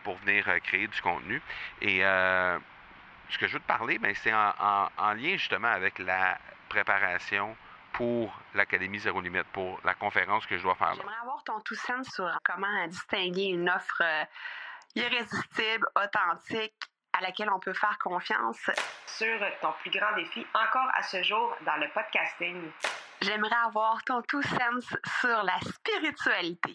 pour venir créer du contenu. Et ce que je veux te parler, ben, c'est en, lien justement avec la préparation pour l'Académie Zéro Limite, pour la conférence que je dois faire. J'aimerais avoir ton tout sens sur comment distinguer une offre irrésistible, authentique, à laquelle on peut faire confiance. Sur ton plus grand défi encore à ce jour dans le podcasting. J'aimerais avoir ton tout sens sur la spiritualité.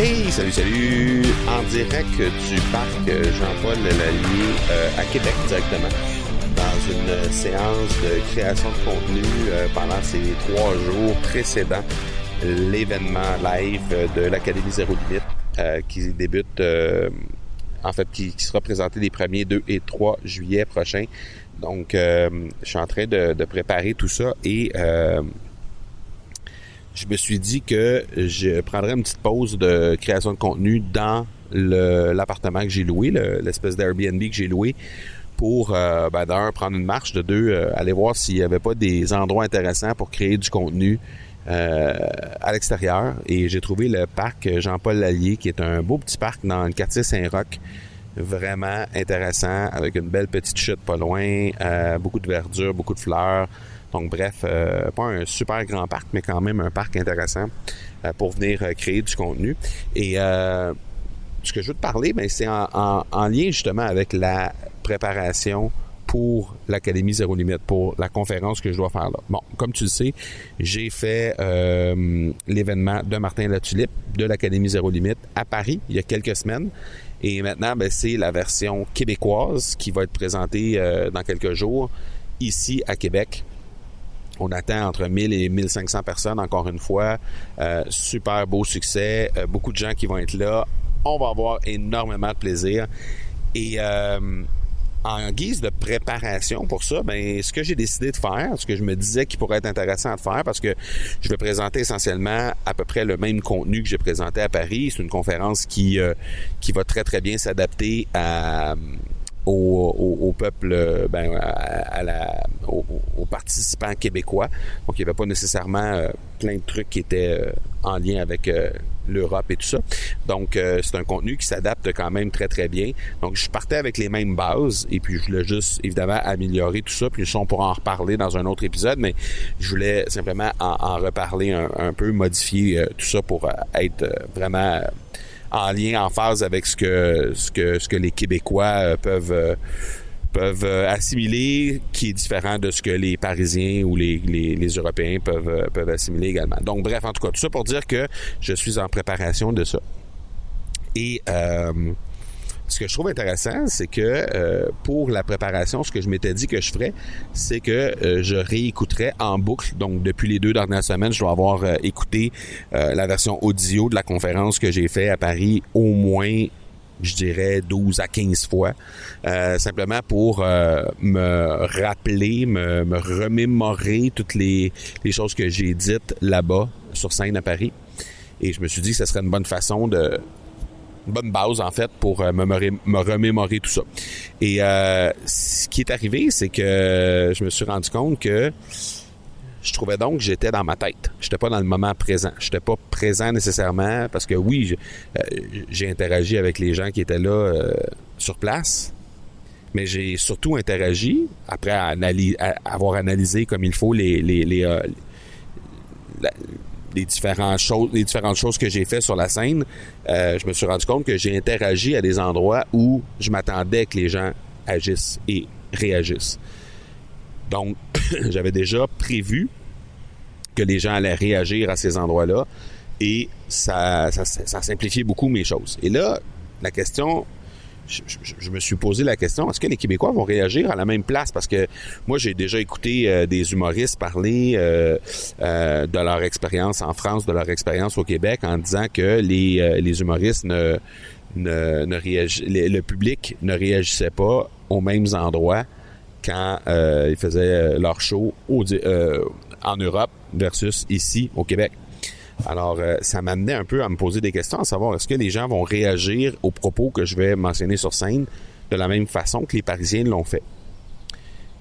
Hey, salut, salut! En direct du parc Jean-Paul Lallier euh, à Québec directement, dans une séance de création de contenu euh, pendant ces trois jours précédents l'événement live de l'Académie Zéro Limite euh, qui débute, en fait, qui, sera présenté les premiers 2 et 3 juillet prochains. Donc, je suis en train de, de, préparer tout ça et je me suis dit que je prendrais une petite pause de création de contenu dans l'appartement que j'ai loué, l'espèce d'Airbnb que j'ai loué, pour euh, ben, d'un, prendre une marche, de deux, euh, aller voir s'il n'y avait pas des endroits intéressants pour créer du contenu euh, à l'extérieur. Et j'ai trouvé le parc Jean-Paul Lallier, qui est un beau petit parc dans le quartier Saint-Roch, vraiment intéressant, avec une belle petite chute pas loin, beaucoup de verdure, beaucoup de fleurs. Donc bref, euh, pas un super grand parc, mais quand même un parc intéressant euh, pour venir euh, créer du contenu. Et ce que je veux te parler, ben, c'est en, lien justement avec la préparation pour l'Académie Zéro Limite, pour la conférence que je dois faire là. Bon, comme tu le sais, j'ai fait l'événement de Martin Latulippe de l'Académie Zéro Limite à Paris il y a quelques semaines. Et maintenant, ben, c'est la version québécoise qui va être présentée dans quelques jours ici à Québec. On attend entre 1000 et 1500 personnes, encore une fois. Euh, super beau succès. Euh, beaucoup de gens qui vont être là. On va avoir énormément de plaisir. Et euh, en guise de préparation pour ça, ben ce que j'ai décidé de faire, ce que je me disais qui pourrait être intéressant de faire, parce que je vais présenter essentiellement à peu près le même contenu que j'ai présenté à Paris. C'est une conférence qui qui va très très bien s'adapter à au, peuple, euh, ben, à, la, aux, participants québécois. Donc, il n'y avait pas nécessairement euh, plein de trucs qui étaient euh, en lien avec l'Europe et tout ça. Donc, c'est un contenu qui s'adapte quand même très, très bien. Donc, je partais avec les mêmes bases et puis je voulais juste, évidemment, améliorer tout ça. Puis, on pourra en reparler dans un autre épisode, mais je voulais simplement en, reparler un, peu, modifier tout ça pour être vraiment en lien, en phase avec ce que ce que ce que les Québécois euh, peuvent euh, peuvent euh, assimiler, qui est différent de ce que les Parisiens ou les, les, Européens peuvent peuvent assimiler également. Donc bref, en tout cas, tout ça pour dire que je suis en préparation de ça. Et euh, ce que je trouve intéressant, c'est que euh, pour la préparation, ce que je m'étais dit que je ferais, c'est que euh, je réécouterais en boucle. Donc, depuis les deux dernières semaines, je dois avoir euh, écouté la version audio de la conférence que j'ai fait à Paris au moins je dirais 12 à 15 fois, simplement pour me rappeler, me, me, remémorer toutes les, les choses que j'ai dites là-bas sur scène à Paris. Et je me suis dit que ce serait une bonne façon de bonne base en fait pour euh, me, me, remémorer tout ça. Et euh, ce qui est arrivé, c'est que je me suis rendu compte que je trouvais donc que j'étais dans ma tête. J'étais pas dans le moment présent. J'étais pas présent nécessairement parce que oui, euh, j'ai interagi avec les gens qui étaient là sur place, mais j'ai surtout interagi après avoir analysé comme il faut les, les différentes choses, les différentes choses que j'ai fait sur la scène, euh, je me suis rendu compte que j'ai interagi à des endroits où je m'attendais que les gens agissent et réagissent. Donc, j'avais déjà prévu que les gens allaient réagir à ces endroits-là et ça, ça, ça simplifiait beaucoup mes choses. Et là, la question je, me suis posé la question, est-ce que les Québécois vont réagir à la même place? Parce que moi, j'ai déjà écouté euh, des humoristes parler euh, euh, de leur expérience en France, de leur expérience au Québec, en disant que les, humoristes ne, ne, ne le public ne réagissait pas aux mêmes endroits quand ils faisaient leur show en Europe versus ici au Québec. Alors, euh, ça m'amenait un peu à me poser des questions, à savoir est-ce que les gens vont réagir aux propos que je vais mentionner sur scène de la même façon que les Parisiens l'ont fait?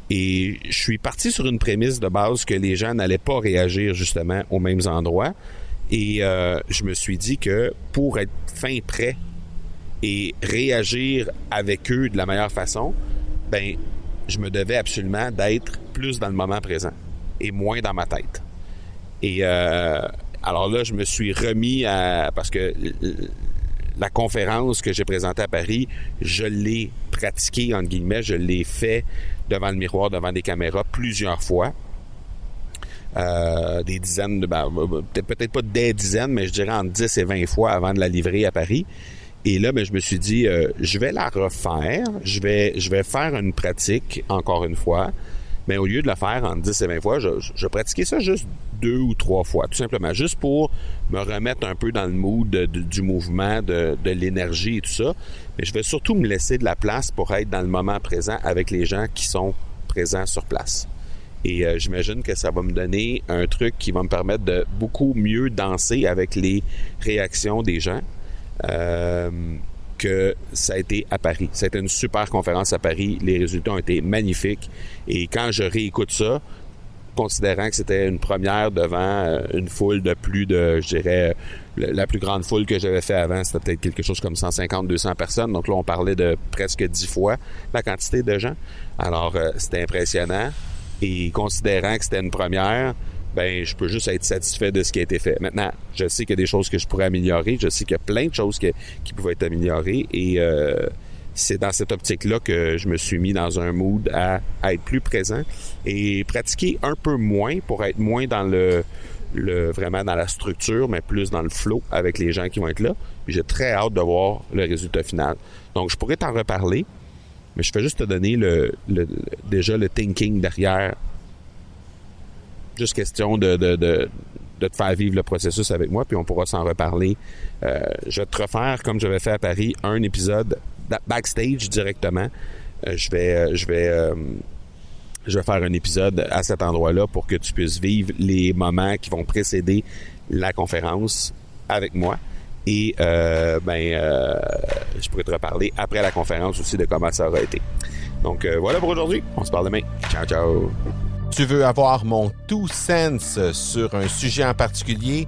Et je suis parti sur une prémisse de base que les gens n'allaient pas réagir justement aux mêmes endroits. Et euh, je me suis dit que pour être fin prêt et réagir avec eux de la meilleure façon, ben, je me devais absolument d'être plus dans le moment présent et moins dans ma tête. Et euh, alors là, je me suis remis à... parce que la conférence que j'ai présentée à Paris, je l'ai pratiquée, entre guillemets, je l'ai fait devant le miroir, devant des caméras plusieurs fois. Euh, des dizaines de... Ben, peut-être pas des dizaines, mais je dirais entre 10 et 20 fois avant de la livrer à Paris. Et là, ben, je me suis dit, euh, je vais la refaire, je vais, je vais faire une pratique, encore une fois, mais au lieu de le faire en 10 et 20 fois, je, je, pratiquais ça juste deux ou trois fois, tout simplement, juste pour me remettre un peu dans le mood du mouvement, de, l'énergie et tout ça. Mais je vais surtout me laisser de la place pour être dans le moment présent avec les gens qui sont présents sur place. Et euh, j'imagine que ça va me donner un truc qui va me permettre de beaucoup mieux danser avec les réactions des gens. Euh, que ça a été à Paris. C'était une super conférence à Paris. Les résultats ont été magnifiques. Et quand je réécoute ça, considérant que c'était une première devant euh, une foule de plus de, je dirais, la plus grande foule que j'avais fait avant, c'était peut-être quelque chose comme 150, 200 personnes. Donc là, on parlait de presque 10 fois la quantité de gens. Alors, euh, c'était impressionnant. Et considérant que c'était une première, ben je peux juste être satisfait de ce qui a été fait. Maintenant, je sais qu'il y a des choses que je pourrais améliorer, je sais qu'il y a plein de choses qui pouvaient être améliorées et euh, c'est dans cette optique-là que je me suis mis dans un mood à, être plus présent et pratiquer un peu moins pour être moins dans le, le vraiment dans la structure, mais plus dans le flow avec les gens qui vont être là. J'ai très hâte de voir le résultat final. Donc, je pourrais t'en reparler, mais je vais juste te donner le, le déjà le thinking derrière Juste question de, de, de, de, te faire vivre le processus avec moi, puis on pourra s'en reparler. Euh, je vais te refaire, comme j'avais fait à Paris, un épisode backstage directement. Euh, je vais, euh, je vais, je vais faire un épisode à cet endroit-là pour que tu puisses vivre les moments qui vont précéder la conférence avec moi. Et ben, je pourrais te reparler après la conférence aussi de comment ça aura été. Donc voilà pour aujourd'hui. On se parle demain. Ciao, ciao. Tu veux avoir mon tout sens sur un sujet en particulier?